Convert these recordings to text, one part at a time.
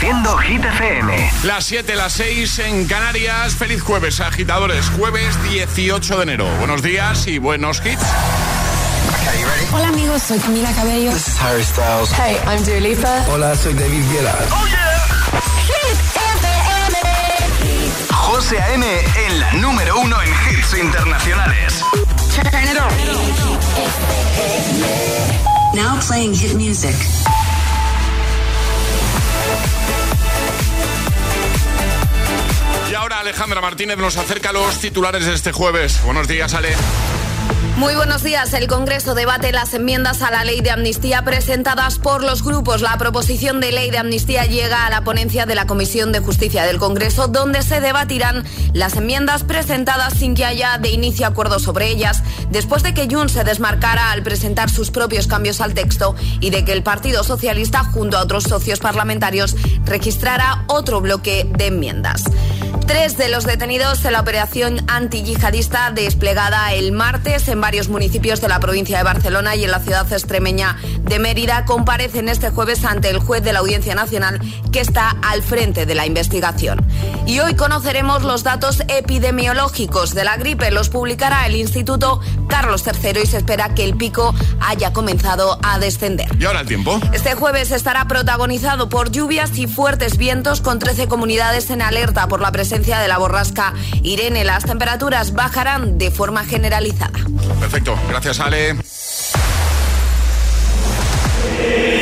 Reproduciendo Hit FM. Las 7, las 6 en Canarias. Feliz jueves, agitadores. Jueves 18 de enero. Buenos días y buenos hits. Hola amigos, soy Camila Cabello. This is Harry Styles. Hey, I'm Dua Lipa. Hola, soy David Guetta. Oh yeah. Hit FM. José A.M. en la número uno en hits internacionales. Turn it on. Now playing hit music. Ahora Alejandra Martínez nos acerca a los titulares de este jueves. Buenos días, Ale. Muy buenos días. El Congreso debate las enmiendas a la ley de amnistía presentadas por los grupos. La proposición de ley de amnistía llega a la ponencia de la Comisión de Justicia del Congreso, donde se debatirán las enmiendas presentadas sin que haya de inicio acuerdo sobre ellas, después de que Jun se desmarcara al presentar sus propios cambios al texto y de que el Partido Socialista, junto a otros socios parlamentarios, registrara otro bloque de enmiendas. Tres de los detenidos en la operación antiyihadista desplegada el martes en varios municipios de la provincia de Barcelona y en la ciudad extremeña de Mérida comparecen este jueves ante el juez de la Audiencia Nacional que está al frente de la investigación. Y hoy conoceremos los datos epidemiológicos de la gripe. Los publicará el Instituto Carlos III y se espera que el pico haya comenzado a descender. ¿Y ahora el tiempo? Este jueves estará protagonizado por lluvias y fuertes vientos con 13 comunidades en alerta por la presencia de la borrasca Irene. Las temperaturas bajarán de forma generalizada. Perfecto, gracias Ale.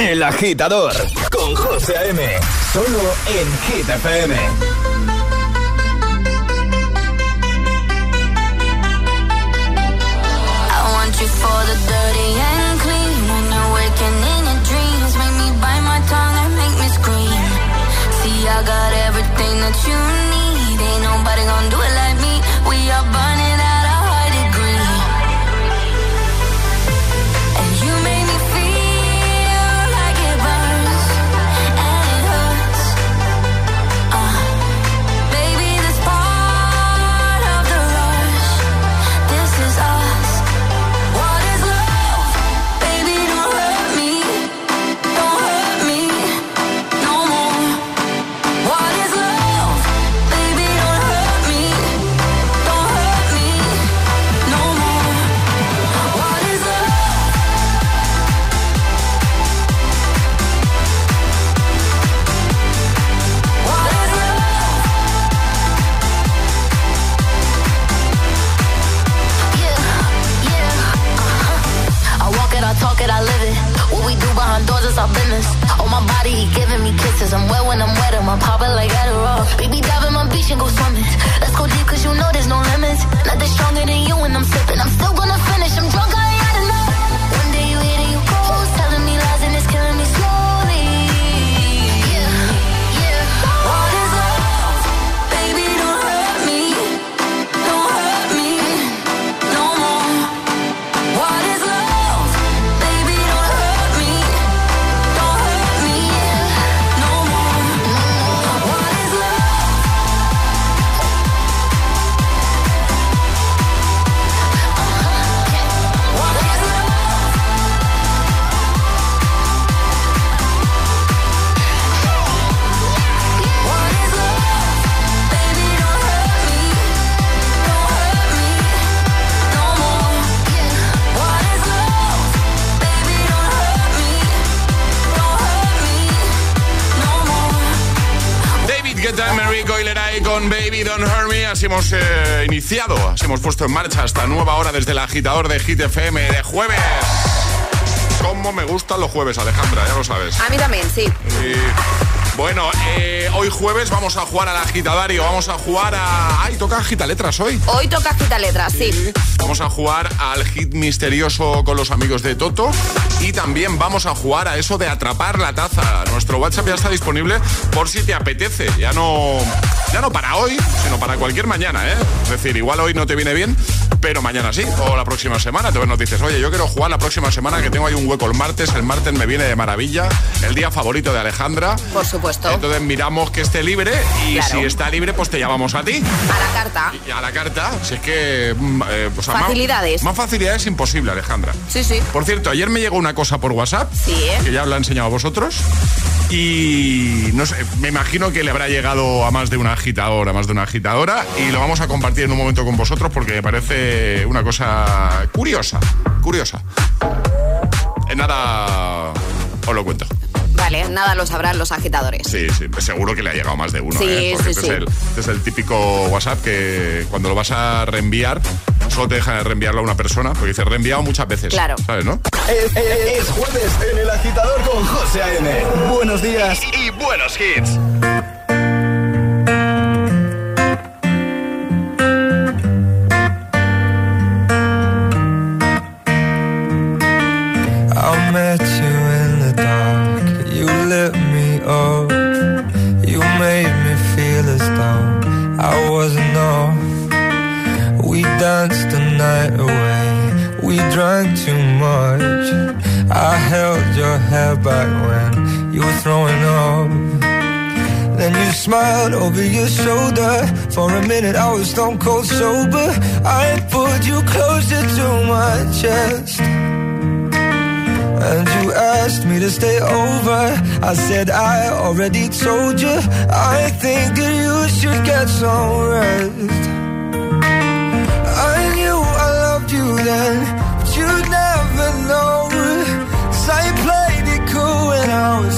El agitador con José A.M. Solo en Hit FM. I want you for the dirty and clean. When you're waking in your dreams, make me bite my tongue and make me scream. See, I got everything that you need. Guetta, Mary Coileray con Baby Don't Hurt Me. Así hemos eh, iniciado, así hemos puesto en marcha esta nueva hora desde el agitador de Hit FM de jueves. Cómo me gustan los jueves, Alejandra, ya lo sabes. A mí también, sí. Y, bueno, eh, hoy jueves vamos a jugar al agitadario, vamos a jugar a... ¡Ay, toca agitaletras hoy! Hoy toca quita letras, sí. Vamos a jugar al hit misterioso con los amigos de Toto y también vamos a jugar a eso de atrapar la taza. Nuestro WhatsApp ya está disponible por si te apetece. Ya no, ya no para hoy, sino para cualquier mañana, ¿eh? Es decir, igual hoy no te viene bien, pero mañana sí, o la próxima semana. Te nos dices, oye, yo quiero jugar la próxima semana que tengo ahí un hueco el martes. El martes me viene de maravilla, el día favorito de Alejandra. Por supuesto. Entonces miramos que esté libre y Claro. si está libre, pues te llamamos a ti. A la carta. Y a la carta, si es que... mm, eh, sea, más- Facilidades. Más, facilidades imposible, Alejandra. Sí, sí. Por cierto, ayer me llegó una cosa por WhatsApp, Sí, ¿eh? que ya os la he enseñado a vosotros. Y no sé, me imagino que le habrá llegado a más de una agitadora, más de una agitadora. Y lo vamos a compartir en un momento con vosotros porque me parece una cosa curiosa. Curiosa. En nada os lo cuento. Vale, nada lo sabrán los agitadores. Sí, sí, seguro que le ha llegado más de uno. Sí, ¿eh? sí, este, sí. Es el, este es el típico WhatsApp que cuando lo vas a reenviar, solo te deja de reenviarlo a una persona, porque dice reenviado muchas veces. Claro. ¿Sabes, no? Es, es- es jueves en el agitador con José A.M. Buenos días y buenos hits. Night away. We drank too much. I held your hair back when you were throwing up. Then you smiled over your shoulder. For a minute, I was stone cold sober. I pulled you closer to my chest. And you asked me to stay over. I said I already told you. I think that you should get some rest. You but you'd never know. 'Cause I played it cool when I was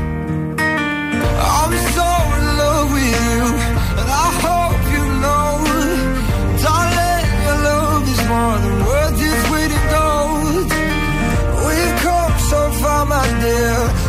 My dear.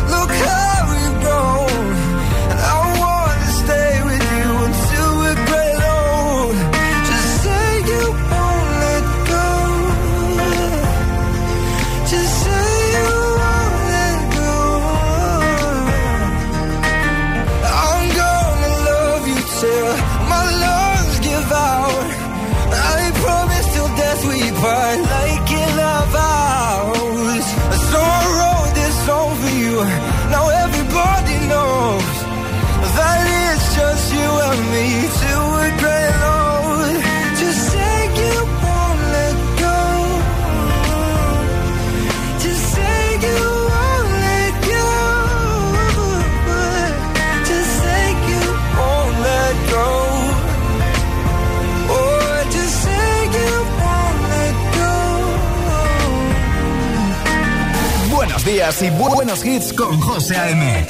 Y bu- buenos hits con José A.M.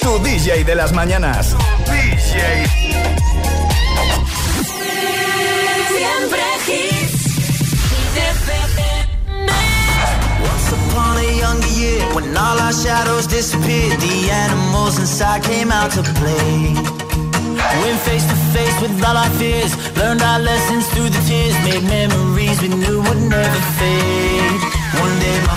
Tu DJ de las mañanas. DJ. Siempre hits. Once upon a younger year, when all our shadows disappeared, the animals inside came out to play. Went face to face with all our fears, learned our lessons through the tears, made memories we knew would never fade. One day my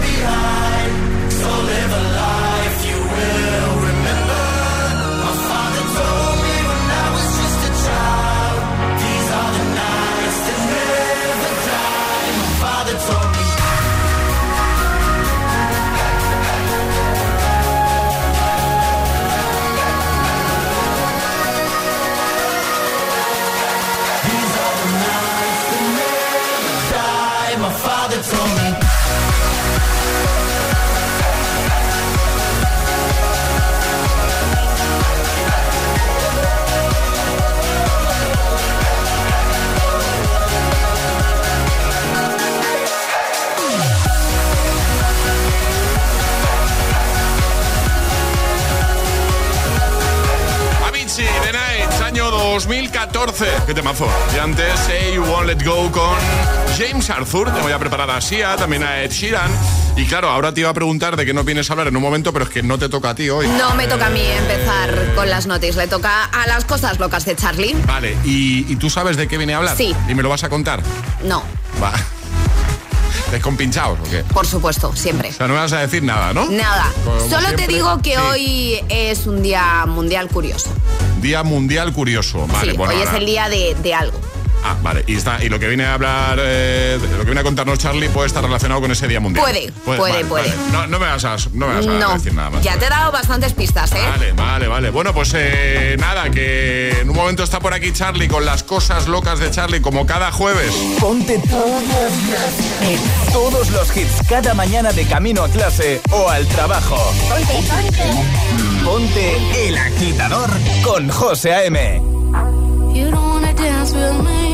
behind. So live a life 2014. Qué temazo. Y antes, Say You Won't Let Go con James Arthur. Tengo ya preparada a Sia, también a Ed Sheeran. Y claro, ahora te iba a preguntar de qué nos vienes a hablar en un momento, pero es que no te toca a ti hoy. No me toca a mí empezar con las noticias, le toca a las cosas locas de Charlie. Vale, ¿y, y tú sabes de qué viene a hablar? Sí. ¿Y me lo vas a contar? No, Va. ¿Descompinchados o qué? por supuesto, siempre. O sea, no me vas a decir nada, ¿no? Nada. Como Solo te digo que Sí. hoy es un día mundial curioso. Día Mundial Curioso. Vale, sí, bueno, hoy es el día de, de algo. Ah, vale. Y, está, y lo que viene a hablar, eh, lo que viene a contarnos Charlie puede estar relacionado con ese Día Mundial. Puede, puede, vale, puede. vale. No, no me vas a, no me vas a No, decir nada más. ya te he dado bastantes pistas, ¿eh? Vale, vale, vale. Bueno, pues eh, nada, que en un momento está por aquí Charlie con las cosas locas de Charlie, como cada jueves. Ponte todos los todos los hits cada mañana de camino a clase o al trabajo. Ponte, ponte. Ponte el agitador con José A.M. You don't wanna dance with me,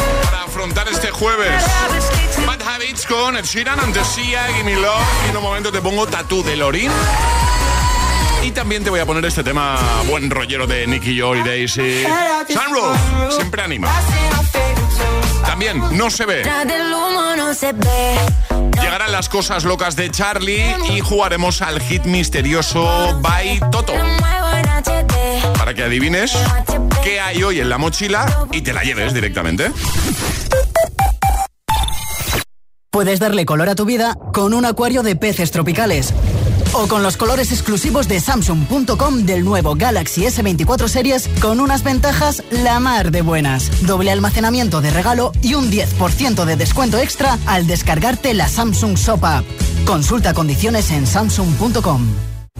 este jueves. Bad Habits con Ed Sheeran, antes Sia, Gimme Love. Y en un momento te pongo Tatú de Lorin. Y también te voy a poner este tema buen rollero de Nicky Joy y Daisy. Sunroof, siempre anima. También no se ve. Llegarán las cosas locas de Charlie y jugaremos al hit misterioso by Toto para que adivines qué hay hoy en la mochila y te la lleves directamente. Puedes darle color a tu vida con un acuario de peces tropicales o con los colores exclusivos de Samsung.com del nuevo Galaxy S24 Series con unas ventajas la mar de buenas. Doble almacenamiento de regalo y un 10% de descuento extra al descargarte la Samsung Shop App. Consulta condiciones en Samsung.com.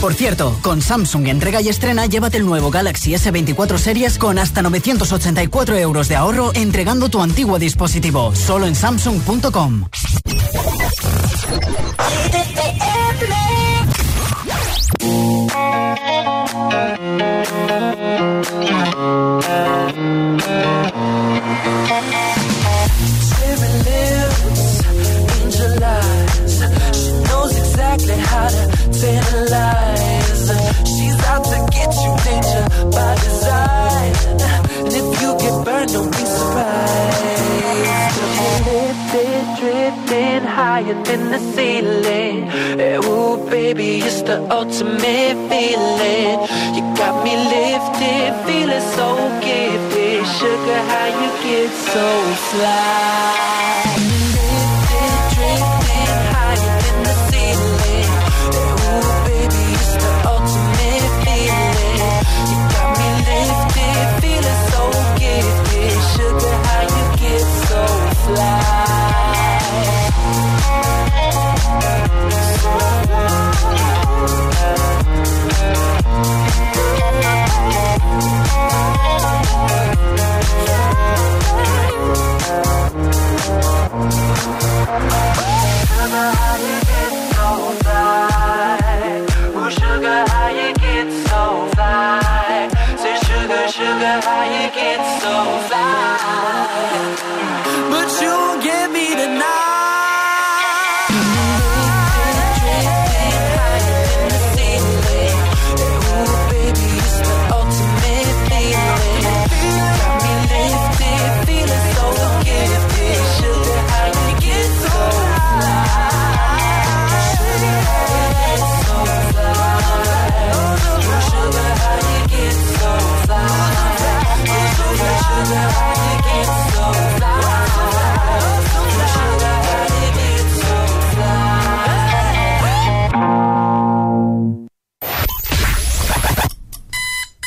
Por cierto, con Samsung entrega y estrena, llévate el nuevo Galaxy S24 Series con hasta 984 euros de ahorro entregando tu antiguo dispositivo. Solo en Samsung.com. it's the ultimate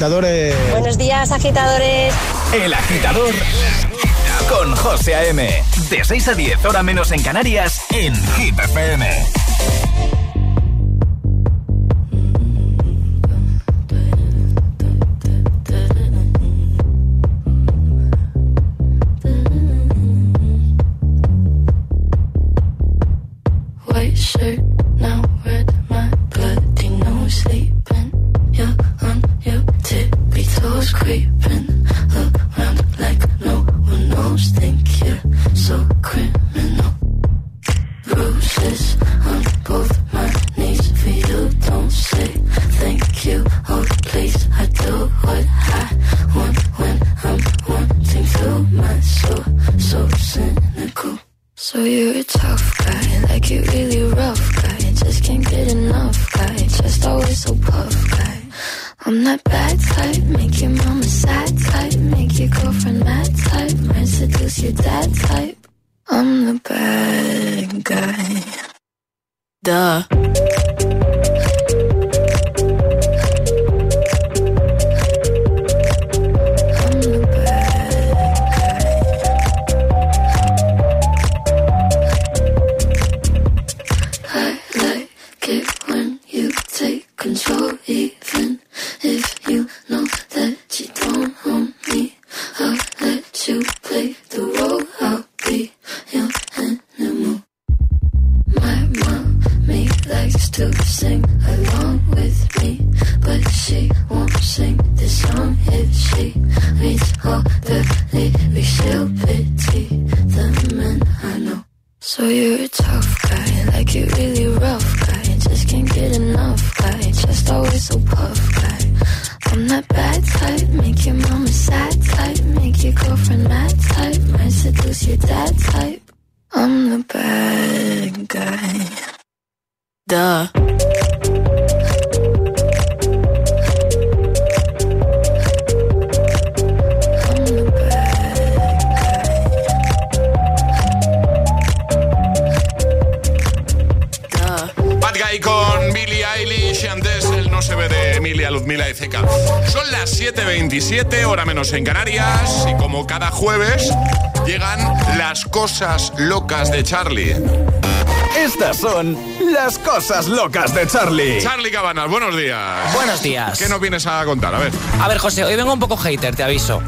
agitadores. Buenos días, agitadores. El agitador con José A.M. De 6 a 10, hora menos en Canarias, en Hit cada jueves llegan las cosas locas de Charlie. Estas son las cosas locas de Charlie. Charlie Cabanas, buenos días. Buenos días. ¿Qué nos vienes a contar? A ver. A ver, José, hoy vengo un poco hater, te aviso.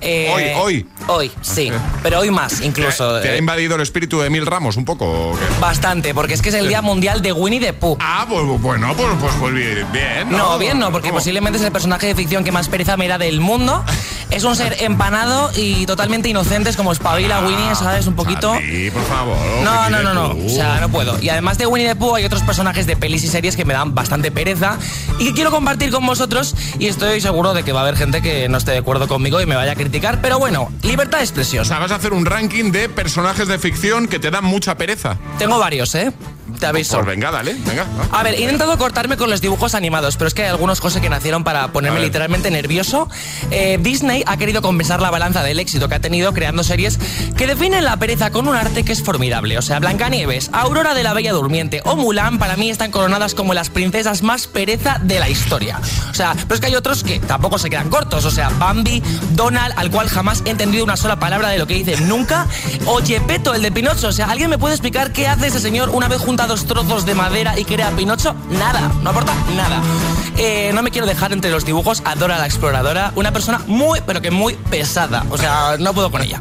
Eh, hoy, hoy. Hoy, sí. Pero hoy más, incluso. ¿Te, ha invadido el espíritu de Mil Ramos un poco? Bastante, porque es que es el Día Mundial de Winnie the Pooh. Ah, pues bueno, pues, pues, pues bien. ¿no? bien, no, porque posiblemente es el personaje de ficción que más pereza me da del mundo. es un ser empanado y totalmente inocente, es como espabila Winnie, ¿sabes? Un poquito. Sí, por favor. No, no, no, no. O sea, no puedo. Y además de Winnie the Pooh hay otros personajes de pelis y series que me dan bastante pereza y que quiero compartir con vosotros y estoy seguro de que va a haber gente que no esté de acuerdo conmigo y me vaya a criticar, pero bueno, libertad de expresión. O sea, vas a hacer un ranking de personajes de ficción que te dan mucha pereza. Tengo varios, ¿eh? Te aviso. Pues venga, dale, venga. A ver, he intentado cortarme con los dibujos animados, pero es que hay algunos cosas que nacieron para ponerme literalmente nervioso. Eh, Disney ha querido compensar la balanza del éxito que ha tenido creando series que definen la pereza con un arte que es formidable. O sea, Blancanieves, Aurora de la Bella Durmiente o Mulan para mí están coronadas como las princesas más pereza de la historia. O sea, pero es que hay otros que tampoco se quedan cortos. O sea, Bambi, Donald, al cual jamás he entendido una sola palabra de lo que dice nunca, o Gepetto, el de Pinocho. O sea, ¿alguien me puede explicar qué hace ese señor una vez junta dos trozos de madera y crea Pinocho? Nada, no aporta nada. Eh, no me quiero dejar entre los dibujos a Dora la Exploradora, una persona muy, pero que muy pesada. O sea, no puedo con ella.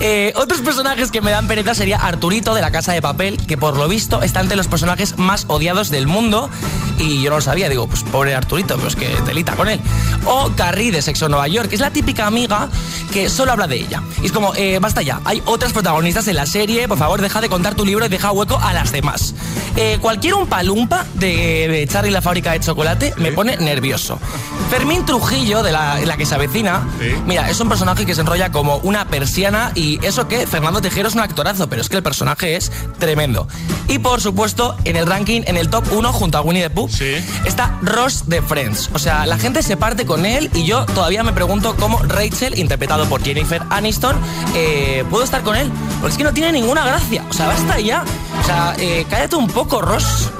Eh, otros personajes que me dan pereza sería Arturito de la Casa de Papel, que por lo visto está entre los personajes más odiados del mundo. Y yo no lo sabía, digo, pues pobre Arturito, pues que delita con él. O Carrie de Sexo Nueva York, que es la típica amiga que solo habla de ella. Y es como, eh, basta ya, hay otras protagonistas en la serie, por favor, deja de contar tu libro y deja hueco a las demás. Eh, cualquier un palumpa de Charlie la fábrica de chocolate me pone nervioso. Fermín Trujillo, de la, la que se avecina, mira, es un personaje que se enrolla como una persiana y eso que Fernando Tejero es un actorazo, pero es que el personaje es tremendo. Y por supuesto, en el ranking, en el top 1, junto a Winnie the Pooh, está Ross de Friends. O sea, la gente se parte con él y yo todavía me pregunto cómo Rachel, interpretado por Jennifer Aniston, eh, puedo estar con él. Porque es que no tiene ninguna gracia. O sea, basta ya. O sea, eh, cállate un poco, Ross.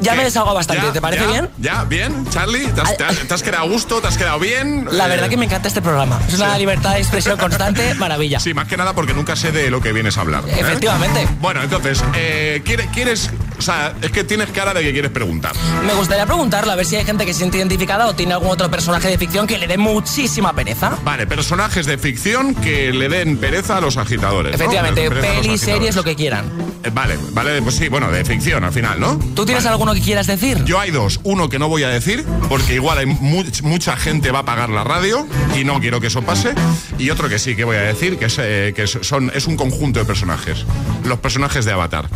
Ya me he desahogado bastante, ¿te parece bien? Ya, bien, Charlie. ¿Te has, te, has, quedado a gusto? ¿Te has quedado bien? La verdad que me encanta este programa. Es una libertad de expresión constante, maravilla. Sí, más que nada porque nunca sé de lo que vienes a hablar. ¿eh? Efectivamente. Bueno, entonces, eh, ¿quieres, o sea, es que tienes cara de que quieres preguntar. Me gustaría preguntarlo, a ver si hay gente que se siente identificada o tiene algún otro personaje de ficción que le dé muchísima pereza. Vale, personajes de ficción que le den pereza a los agitadores. Efectivamente, pelis, series, lo que quieran. Eh, vale, vale, pues sí, bueno, de ficción al final, ¿no? ¿Tú tienes alguno que quieras decir? Yo hay dos. Uno que no voy a decir, porque igual hay mucha gente va a pagar la radio y no quiero que eso pase. Y otro que sí que voy a decir, que es, eh, que son, es un conjunto de personajes. Los personajes de Avatar.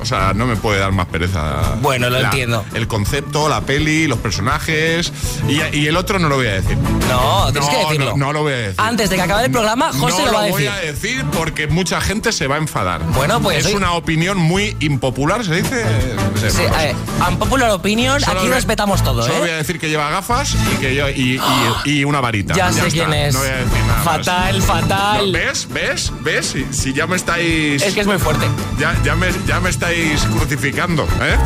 O sea, no me puede dar más pereza. Bueno, lo entiendo. El concepto, la peli, los personajes. Y, el otro no lo voy a decir. No, tienes que decirlo. No, lo voy a decir. Antes de que acabe el programa, José lo va a decir. No lo voy a decir porque mucha gente se va a enfadar. Bueno, pues. Es una opinión muy impopular, ¿se dice? Sí, eh, unpopular opinion, aquí respetamos todo, Solo ¿eh? voy a decir que lleva gafas y que yo, y, una varita. Ya, sé quién es. No voy a decir nada Fatal, fatal. ¿Ves? ¿Ves? ¿Ves? Si, ya me estáis. Es que es muy fuerte. Ya, ya, me, ya me estáis crucificando, ¿eh?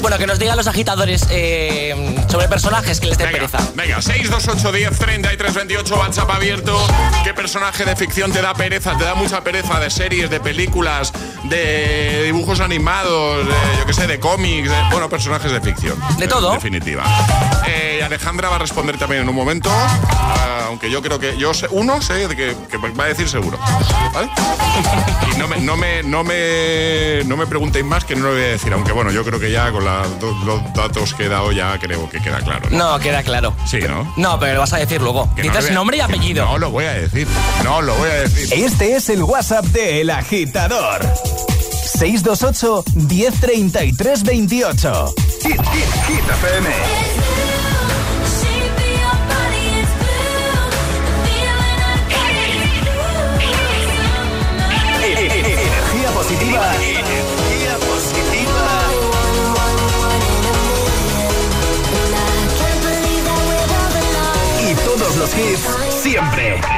Bueno, que nos digan los agitadores eh, sobre personajes que les den pereza. Venga, 628 10 33 28, WhatsApp abierto. ¿Qué personaje de ficción te da pereza? ¿Te da mucha pereza de series, de películas, de dibujos animados, de, yo qué sé, de cómics? bueno, personajes de ficción. De todo. En definitiva. Eh, Alejandra va a responder también en un momento, ah, aunque yo creo que yo sé, uno sé de que, va a decir seguro. ¿Vale? y no me, no me, no me, no me preguntéis más que no lo voy a decir, aunque bueno, yo creo que ya con los datos que he dado ya creo que queda claro. ¿no? queda claro. Sí, ¿no? No, pero lo vas a decir luego. Dices nombre y apellido. No lo voy a decir. No lo voy a decir. Este es el WhatsApp de El Agitador. 628 1033 28. Hit, hit, hit FM. Energía positiva. Hits siempre.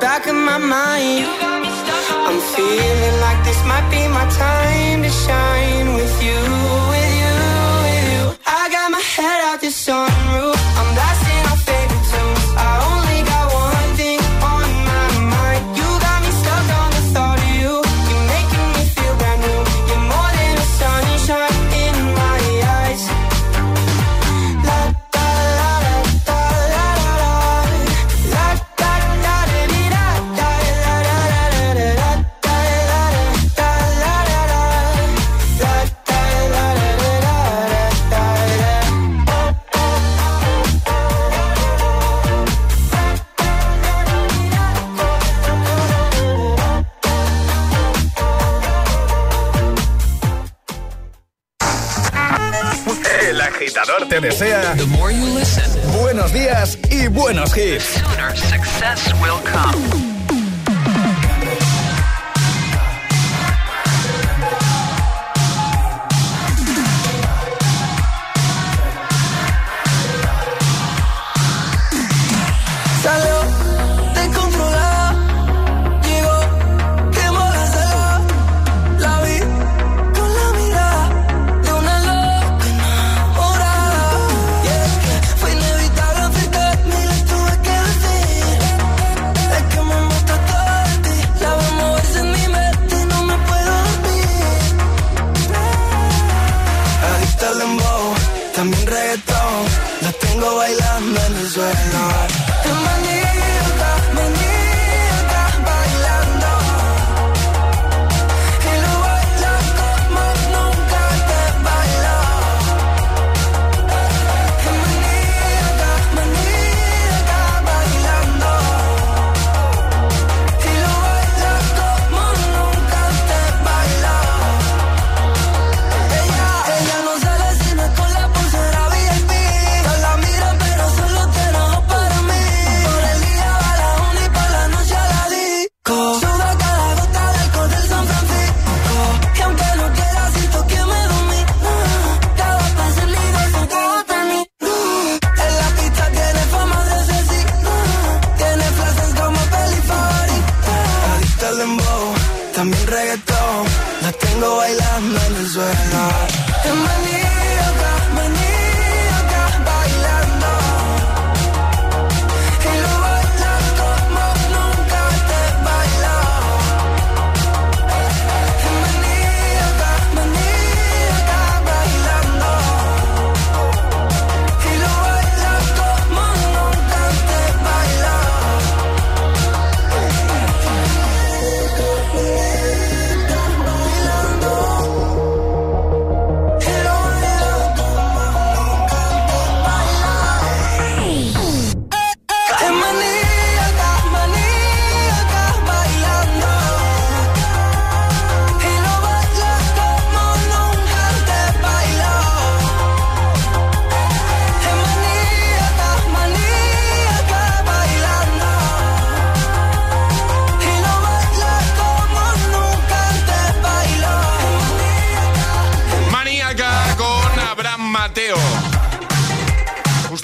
back of my mind. kids.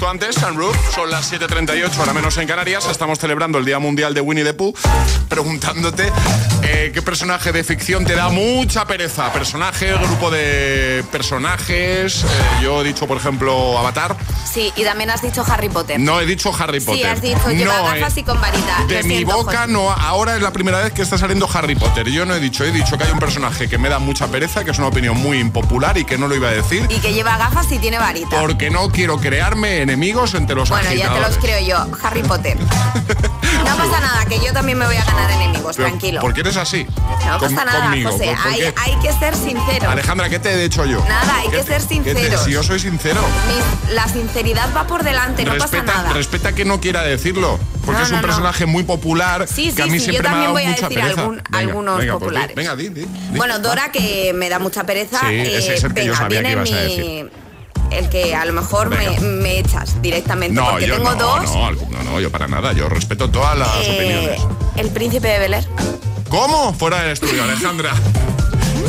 Buenos hits. son las 7.38, ahora menos en Canarias. Estamos celebrando el Día Mundial de Winnie the Pooh, preguntándote eh, qué personaje de ficción te da mucha pereza. Personaje, grupo de personajes. Eh, yo he dicho, por ejemplo, Avatar. Sí, y también has dicho Harry Potter. No he dicho Harry Potter. Sí, has dicho lleva no, gafas y con varita. De mi boca no, ahora es la primera vez que está saliendo Harry Potter. Yo no he dicho, he dicho que hay un personaje que me da mucha pereza, que es una opinión muy impopular y que no lo iba a decir. Y que lleva gafas y tiene varita. Porque no quiero crearme enemigos entre los Bueno, ya te los creo yo. Harry Potter. No pasa nada, que yo también me voy a ganar enemigos, tranquilo. ¿Por qué eres así? No pasa nada, José. Hay, que ser sincero. Alejandra, ¿qué te he dicho yo? Nada, hay que ser sincero. Si yo soy sincero. la sinceridad va por delante, no pasa nada. Respeta que no quiera decirlo. Porque es un personaje muy popular sí, sí, que a mí sí, siempre yo también me voy a decir algún, algunos pues populares. venga, di, di, Bueno, Dora, que me da mucha pereza. Sí, ese es el que venga, yo sabía viene que ibas mi... a decir el que a lo mejor me, me, echas directamente. No, porque yo tengo no, dos. No, no, no, yo para nada. Yo respeto todas las eh, opiniones. El príncipe de Bel Air. ¿Cómo? Fuera del estudio, Alejandra.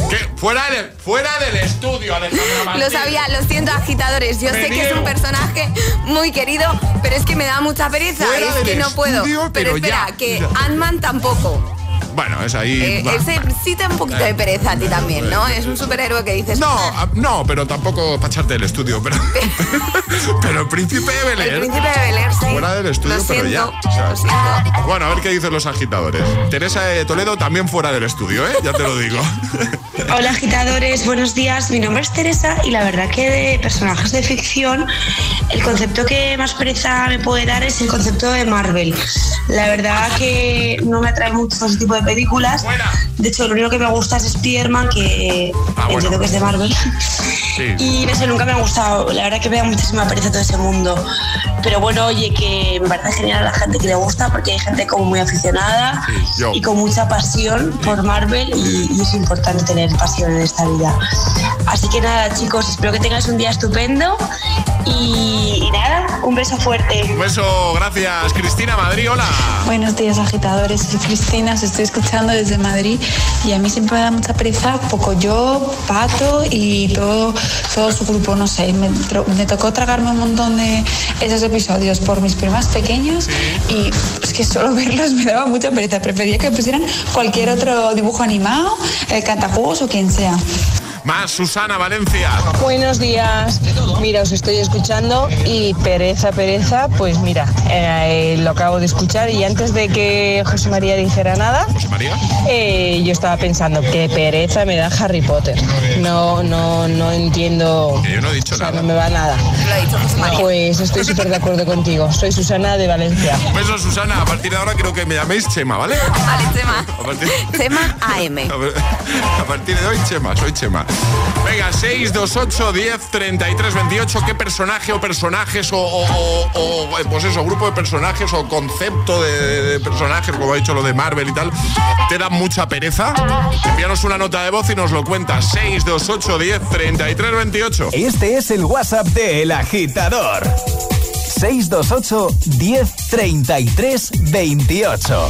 ¿Qué? Fuera, de, fuera del estudio, Alejandra Martín. Lo sabía, lo siento, agitadores. Yo Me sé que es un personaje muy querido, pero es que me da mucha pereza. Fuera es del que no puedo. Pero, pero espera, ya, que. Ant-Man tampoco. Bueno, es ahí. Eh, ese sí te da un poquito de pereza a ti también, ¿no? Es un superhéroe que dices. No, "Ah". a- no, pero tampoco para echarte del estudio. Pero, pero el príncipe de Bel Air, El príncipe de Bel Air, sí. Fuera del estudio, Lo pero ya. siento, o sea, bueno, a ver qué dicen los agitadores. Teresa de Toledo también fuera del estudio, ¿eh? Ya te lo digo. Hola agitadores, buenos días. Mi nombre es Teresa y la verdad que de personajes de ficción el concepto que más pereza me puede dar es el concepto de Marvel. La verdad que no me atrae mucho ese tipo de películas. De hecho, lo único que me gusta es Spider-Man, que Ah, bueno. entiendo que es de Marvel. Y no sé, nunca me ha gustado. La verdad que me da muchísima pereza todo ese mundo. Pero bueno, oye, que me parece genial a la gente que le gusta porque hay gente como muy aficionada y con mucha pasión por Marvel y, y es importante tener pasión en esta vida. Así que nada, chicos, espero que tengáis un día estupendo y, nada, un beso fuerte. Un beso, gracias. Cristina Madrid, hola. Buenos días, agitadores. Soy Cristina, os estoy escuchando desde Madrid y a mí siempre me da mucha pereza, poco yo, Pato y todo, todo su grupo, no sé. Me, me tocó tragarme un montón de esos episodios por mis primas pequeños y es que solo verlos me daba mucha pereza. Prefería que pusieran cualquier otro dibujo animado, el cantajuegos o quien sea. Más Susana Valencia. Buenos días. Mira, os estoy escuchando y pereza, pereza, pues mira, eh, lo acabo de escuchar y antes de que José María dijera nada, ¿José María? Eh, yo estaba pensando qué pereza me da Harry Potter. No, no, no entiendo. yo no he dicho nada. No me va nada. Pues estoy súper de acuerdo contigo. Soy Susana de Valencia. Un beso, Susana. A partir de ahora creo que me llaméis Chema, ¿vale? Vale, Chema. A partir... Chema AM. A partir de hoy, Chema, soy Chema. Venga, 628 10 33 28. ¿Qué personaje o personajes o, o, o, pues eso, grupo de personajes o concepto de, de, personajes, como ha dicho lo de Marvel y tal, te da mucha pereza? Envíanos una nota de voz y nos lo cuentas. 628 10 33 28. Este es el WhatsApp de El Agitador. 628 10 33 28.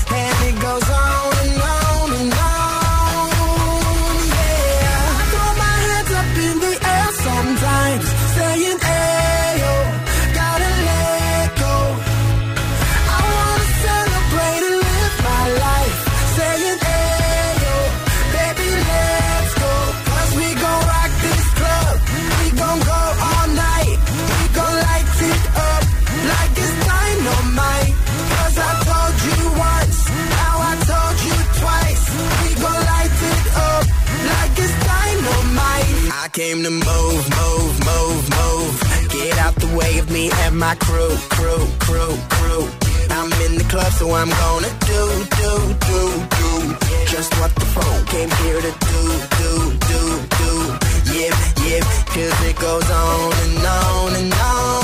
My crew, crew, crew, crew. I'm in the club, so I'm gonna do, do, do, do. Just what the phone came here to do, do, do, do. Yep, yep, cause it goes on and on and on.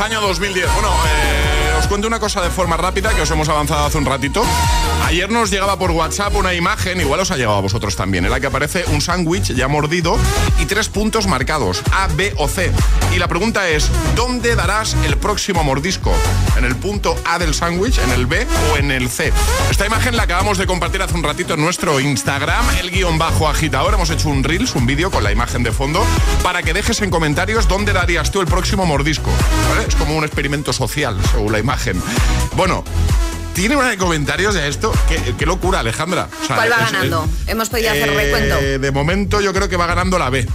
Año 2010. Bueno, cosa de forma rápida que os hemos avanzado hace un ratito. Ayer nos llegaba por WhatsApp una imagen, igual os ha llegado a vosotros también, en la que aparece un sándwich ya mordido y tres puntos marcados, A, B o C. Y la pregunta es, ¿dónde darás el próximo mordisco? ¿En el punto A del sándwich, en el B o en el C? Esta imagen la acabamos de compartir hace un ratito en nuestro Instagram, el guion bajo agitador. Hemos hecho un Reels, un vídeo con la imagen de fondo, para que dejes en comentarios dónde darías tú el próximo mordisco. Es como un experimento social, según la imagen. Bueno, tiene una de comentarios de esto. Qué, qué locura, Alejandra. O sea, ¿Cuál va es- ganando? Hemos podido hacer eh, recuento. De momento yo creo que va ganando la B.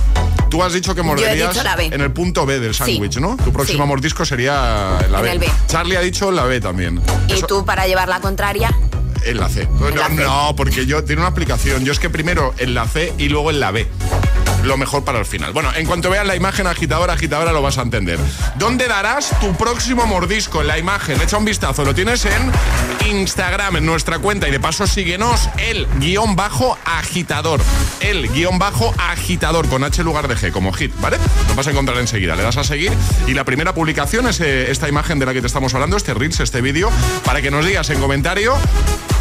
Tú has dicho que morderías dicho la B. en el punto B del Sí. sándwich, ¿no? Tu próximo Sí. mordisco sería la En B. el B. Charlie ha dicho la B también. Y Eso- tú, para llevar la contraria, en la C. No, no, porque yo tiene una aplicación. Yo es que primero en la C y luego en la B. Lo mejor para el final. Bueno, en cuanto veas la imagen agitadora, agitadora lo vas a entender. ¿Dónde darás tu próximo mordisco en la imagen? Echa un vistazo. Lo tienes en Instagram, en nuestra cuenta. Y de paso síguenos el guion bajo agitador. El guion bajo agitador con H lugar de G, como hit, ¿vale? Lo vas a encontrar enseguida. Le das a seguir y la primera publicación es eh, esta imagen de la que te estamos hablando, este Reels, este vídeo, para que nos digas en comentario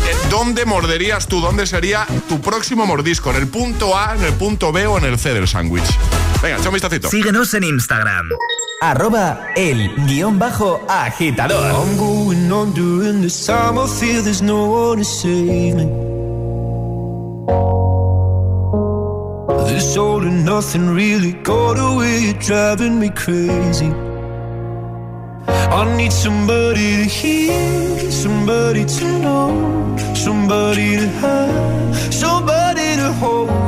eh, ¿Dónde morderías tú? ¿Dónde sería tu próximo mordisco? ¿En el punto A, en el punto B o en el C del sándwich? Venga, echa un vistacito. Síguenos en Instagram. Arroba el guion bajo agitador. I'm going on during this time. I feel there's no one to save me. This all and nothing really got away. You're driving me crazy. I need somebody to hear, somebody to know, somebody to have, somebody to hold.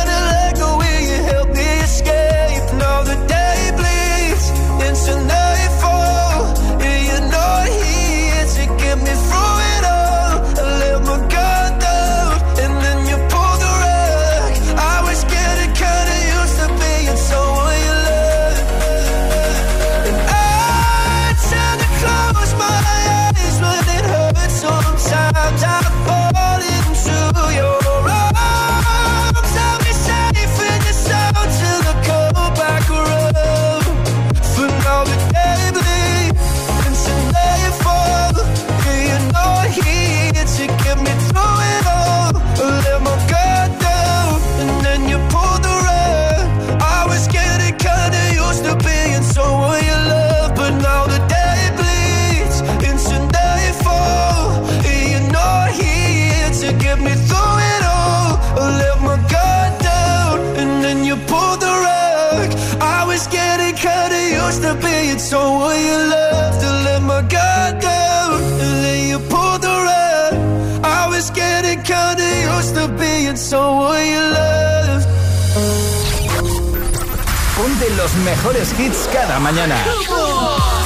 los mejores hits cada mañana.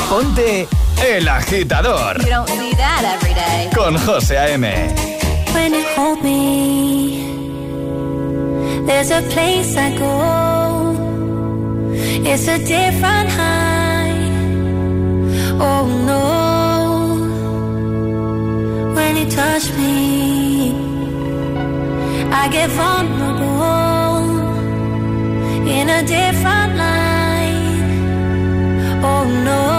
Ponte El Agitador. You don't see that every day. Con José A.M. When you hold me, there's a place I go. It's a different high. Oh no. When you touch me, I get vulnerable in a different light. Oh no.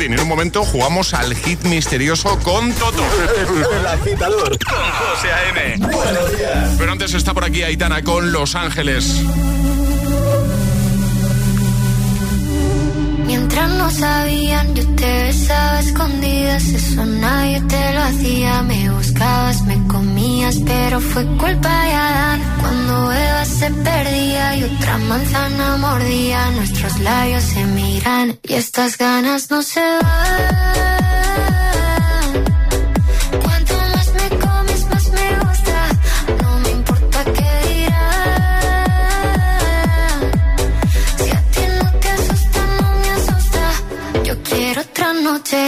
En un momento jugamos al hit misterioso con Toto. El agitador. Con José A.M. Buenos días. Pero antes está por aquí Aitana con Los Ángeles. Mientras no sabían, yo te besaba escondidas. Eso nadie te lo hacía, me voy me comías, pero fue culpa de Adán. Cuando Eva se perdía y otra manzana mordía, nuestros labios se miran y estas ganas no se van. noche.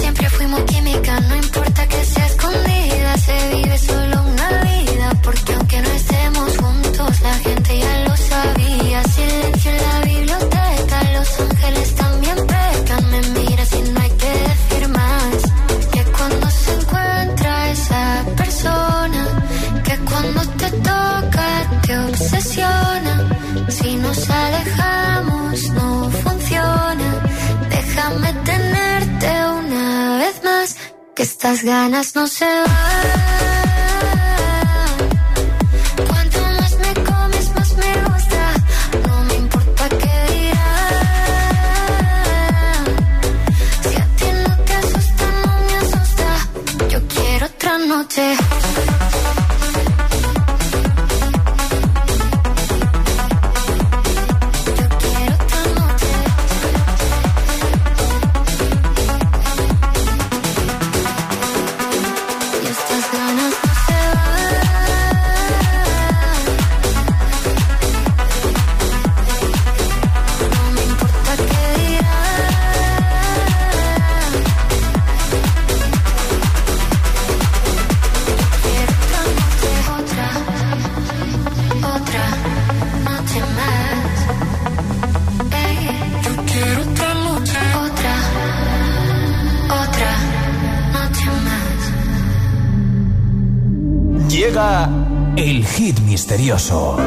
ganas no se. Misterioso.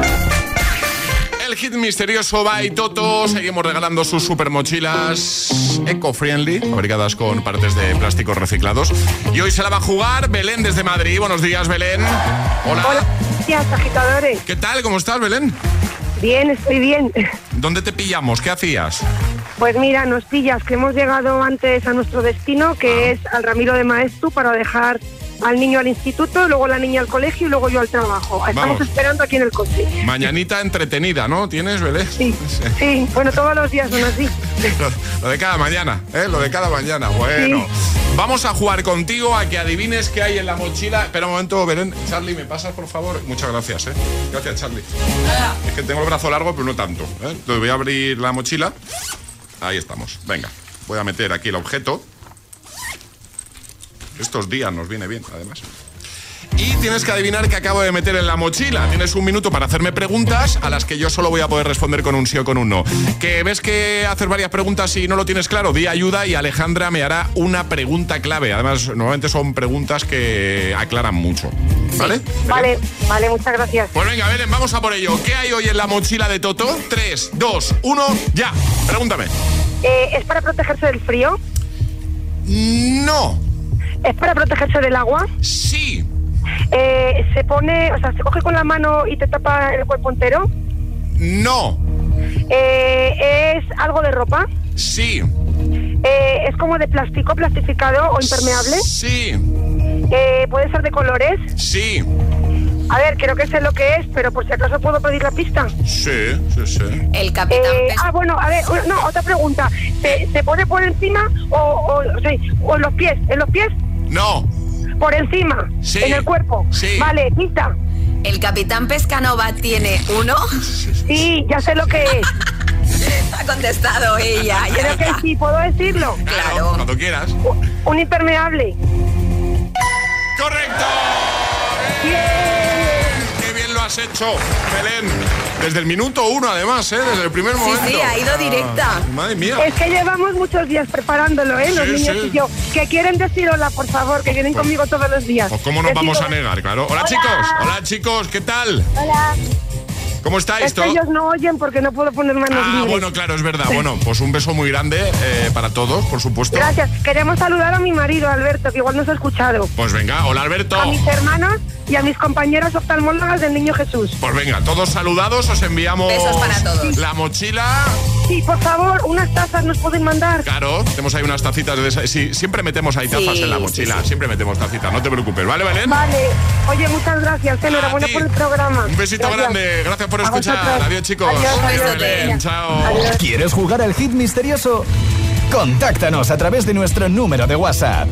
El hit misterioso va y Toto. Seguimos regalando sus super mochilas eco-friendly, fabricadas con partes de plásticos reciclados. Y hoy se la va a jugar Belén desde Madrid. Buenos días, Belén. Hola. Buenos días, agitadores. ¿Qué tal? ¿Cómo estás, Belén? Bien, estoy bien. ¿Dónde te pillamos? ¿Qué hacías? Pues mira, nos pillas que hemos llegado antes a nuestro destino, que ah. es al Ramiro de Maestu, para dejar al niño al instituto, luego la niña al colegio y luego yo al trabajo. Estamos esperando aquí en el coche. Mañanita entretenida, ¿no? ¿Tienes, Belén? Sí, sí, bueno, todos los días son así. lo, de cada mañana, ¿eh? Lo de cada mañana. Bueno, vamos a jugar contigo a que adivines qué hay en la mochila. Espera un momento, Belén. Charlie, ¿me pasas, por favor? Muchas gracias, ¿eh? Gracias, Charlie. Es que tengo el brazo largo, pero no tanto. ¿eh? Entonces voy a abrir la mochila. Ahí estamos. Venga, voy a meter aquí el objeto. Estos días nos viene bien, además. Y tienes que adivinar qué acabo de meter en la mochila. Tienes un minuto para hacerme preguntas a las que yo solo voy a poder responder con un sí o con un no. Que ves que hacer varias preguntas y no lo tienes claro, di ayuda y Alejandra me hará una pregunta clave. Además, normalmente son preguntas que aclaran mucho. ¿Vale? Vale, vale, muchas gracias. Pues venga, Belén, vamos a por ello. ¿Qué hay hoy en la mochila de Toto? 3, 2, 1, ya. Pregúntame. Eh, ¿Es para protegerse del frío? No. ¿Es para protegerse del agua? Sí. Eh, ¿Se pone, o sea, se coge con la mano y te tapa el cuerpo entero? No. Eh, ¿Es algo de ropa? Sí. Eh, ¿Es como de plástico, plastificado o impermeable? Sí. ¿Puede ser de colores? Sí. A ver, creo que sé lo que es, pero por si acaso puedo pedir la pista. Sí, sí, sí. El capitán. ah, bueno, a ver, no, otra pregunta. ¿Se, pone por encima o, o, o en los pies? ¿En los pies? No. Por encima. Sí. En el cuerpo. Sí. Vale, pista. ¿El capitán Pescanova tiene uno? Sí, ya sé lo que es. ha contestado ella. Creo que sí, ¿puedo decirlo? Claro. Cuando quieras. Un impermeable. ¡Correcto! Has hecho, Belén. Desde el minuto uno, además, ¿eh? Desde el primer momento. Sí, sí, ha ido directa. madre mía. Es que llevamos muchos días preparándolo, ¿eh? Los Sí, niños sí. y yo. Que quieren decir hola, por favor, que vienen conmigo todos los días. Pues cómo nos vamos a hola. negar, claro. Hola, chicos, hola chicos, ¿qué tal? Hola. ¿Cómo estáis? Es que ¿Todo- ellos no oyen porque no puedo poner manos Ah, libres. bueno, claro, es verdad. Bueno, pues un beso muy grande eh, para todos, por supuesto. Gracias. Queremos saludar a mi marido, Alberto, que igual nos ha escuchado. Pues venga, hola Alberto. A mis hermanos y a mis compañeras oftalmólogas del Niño Jesús. Pues venga, todos saludados, os enviamos Besos para todos. la mochila. Sí, por favor, unas tazas nos pueden mandar. Claro, tenemos ahí unas tacitas de esa- Sí, siempre metemos ahí tazas Sí, en la sí, mochila, siempre metemos tacitas, no te preocupes, ¿vale, Belén? Vale. Oye, muchas gracias. Enhorabuena por el programa. Un besito Gracias. grande, gracias por A escuchar. Adiós, chicos. Adiós, Adiós, adiós. Belén. Chao. ¿Quieres jugar al hit misterioso? Contáctanos a través de nuestro número de WhatsApp.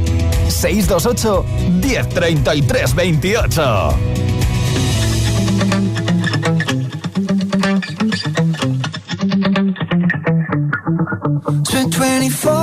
628 1033 28. Spent 24